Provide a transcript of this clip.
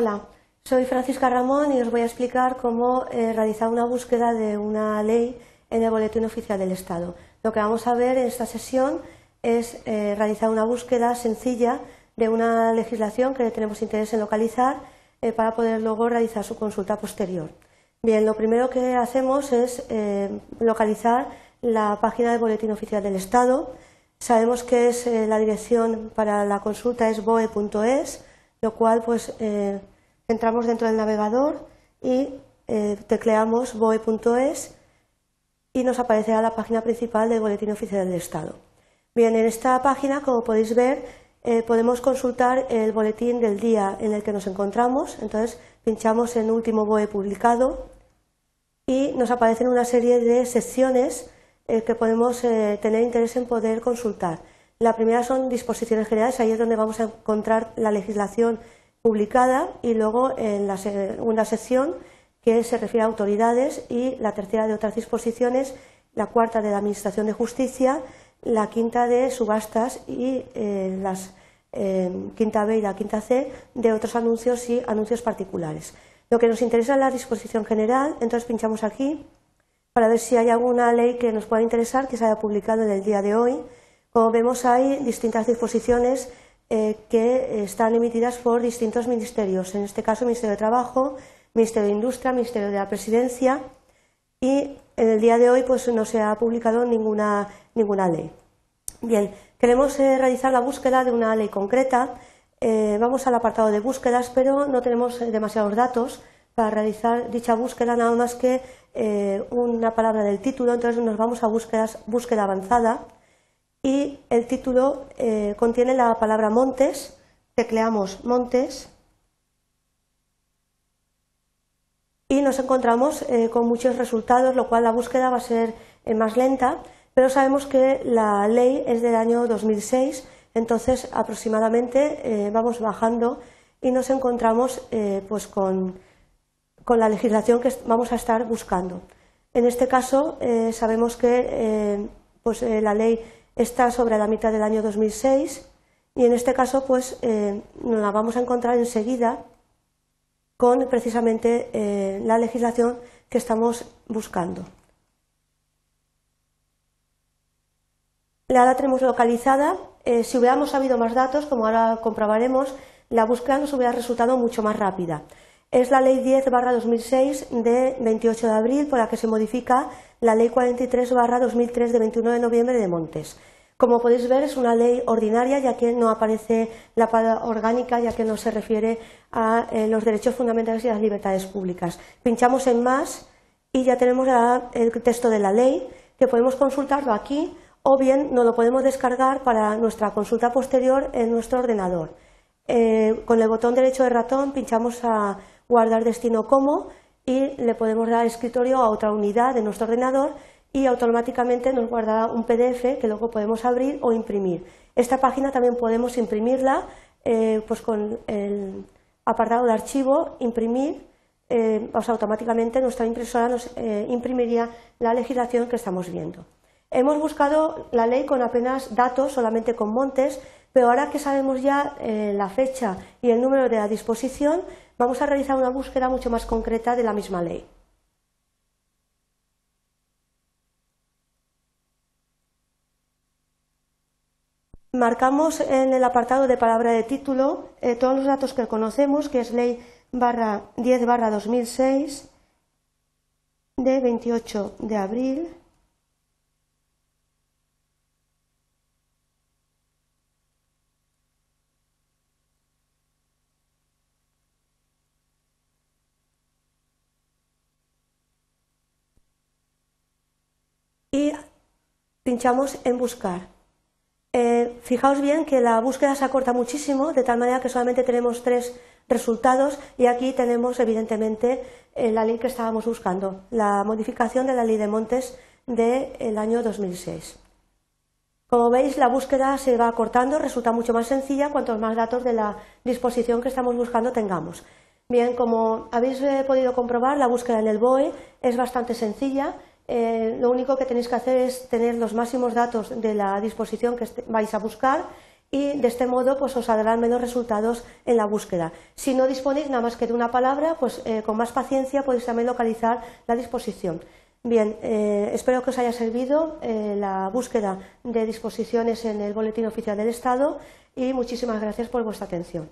Hola, soy Francisca Ramón y os voy a explicar cómo eh, realizar una búsqueda de una ley en el Boletín Oficial del Estado. Lo que vamos a ver en esta sesión es eh, realizar una búsqueda sencilla de una legislación que tenemos interés en localizar eh, para poder luego realizar su consulta posterior. Bien, lo primero que hacemos es localizar la página del Boletín Oficial del Estado. Sabemos que es, la dirección para la consulta es boe.es lo cual pues eh, entramos dentro del navegador y eh, tecleamos boe.es y nos aparecerá la página principal del Boletín Oficial del Estado. Bien, en esta página, como podéis ver, eh, podemos consultar el boletín del día en el que nos encontramos. Entonces, pinchamos en último BOE publicado y nos aparecen una serie de secciones que podemos tener interés en poder consultar. La primera son disposiciones generales, ahí es donde vamos a encontrar la legislación publicada y luego en la segunda sección que se refiere a autoridades y la tercera de otras disposiciones, la cuarta de la Administración de Justicia, la quinta de subastas y eh, las eh, quinta B y la quinta C de otros anuncios y anuncios particulares. Lo que nos interesa es la disposición general, entonces pinchamos aquí para ver si hay alguna ley que nos pueda interesar que se haya publicado en el día de hoy como vemos, hay distintas disposiciones eh, que están emitidas por distintos ministerios, en este caso Ministerio de Trabajo, Ministerio de Industria, Ministerio de la Presidencia y en el día de hoy pues, no se ha publicado ninguna, ninguna ley. Bien, queremos eh, realizar la búsqueda de una ley concreta. Eh, vamos al apartado de búsquedas, pero no tenemos demasiados datos para realizar dicha búsqueda, nada más que una palabra del título. Entonces nos vamos a búsquedas, búsqueda avanzada y el título eh, contiene la palabra montes, tecleamos montes y nos encontramos eh, con muchos resultados, lo cual la búsqueda va a ser eh, más lenta, pero sabemos que la ley es del año 2006, entonces aproximadamente vamos bajando y nos encontramos pues con, con, la legislación que vamos a estar buscando. En este caso sabemos que pues, la ley está sobre la mitad del año 2006 y en este caso pues eh, nos la vamos a encontrar enseguida con precisamente eh, la legislación que estamos buscando. La tenemos localizada. Eh, si hubiéramos sabido más datos, como ahora comprobaremos, la búsqueda nos hubiera resultado mucho más rápida. Es la Ley 10 2006 de 28 de abril por la que se modifica la Ley 43 2003 de 21 de noviembre de Montes. Como podéis ver, es una ley ordinaria, ya que no aparece la palabra orgánica, ya que no se refiere a eh, los derechos fundamentales y las libertades públicas. Pinchamos en más y ya tenemos el texto de la ley, que podemos consultarlo aquí o bien nos lo podemos descargar para nuestra consulta posterior en nuestro ordenador. Eh, con el botón derecho de ratón pinchamos a guardar destino como y le podemos dar escritorio a otra unidad de nuestro ordenador y automáticamente nos guardará un PDF que luego podemos abrir o imprimir. Esta página también podemos imprimirla eh, pues con el apartado de archivo, imprimir, eh, automáticamente nuestra impresora nos eh, imprimiría la legislación que estamos viendo. Hemos buscado la ley con apenas datos, solamente con montes, pero ahora que sabemos ya la fecha y el número de la disposición, vamos a realizar una búsqueda mucho más concreta de la misma ley. Marcamos en el apartado de palabra de título eh, todos los datos que conocemos, que es ley barra 10 barra 2006 de 28 de abril y pinchamos en buscar. Eh, fijaos bien que la búsqueda se acorta muchísimo, de tal manera que solamente tenemos tres resultados y aquí tenemos evidentemente eh, la ley que estábamos buscando, la modificación de la ley de montes del año 2006. Como veis, la búsqueda se va acortando, resulta mucho más sencilla cuantos más datos de la disposición que estamos buscando tengamos. Bien, como habéis eh, podido comprobar, la búsqueda en el BOE es bastante sencilla eh, lo único que tenéis que hacer es tener los máximos datos de la disposición que vais a buscar y de este modo pues os saldrán menos resultados en la búsqueda. Si no disponéis nada más que de una palabra, pues eh, con más paciencia podéis también localizar la disposición. Bien, eh, espero que os haya servido la búsqueda de disposiciones en el Boletín Oficial del Estado y muchísimas gracias por vuestra atención.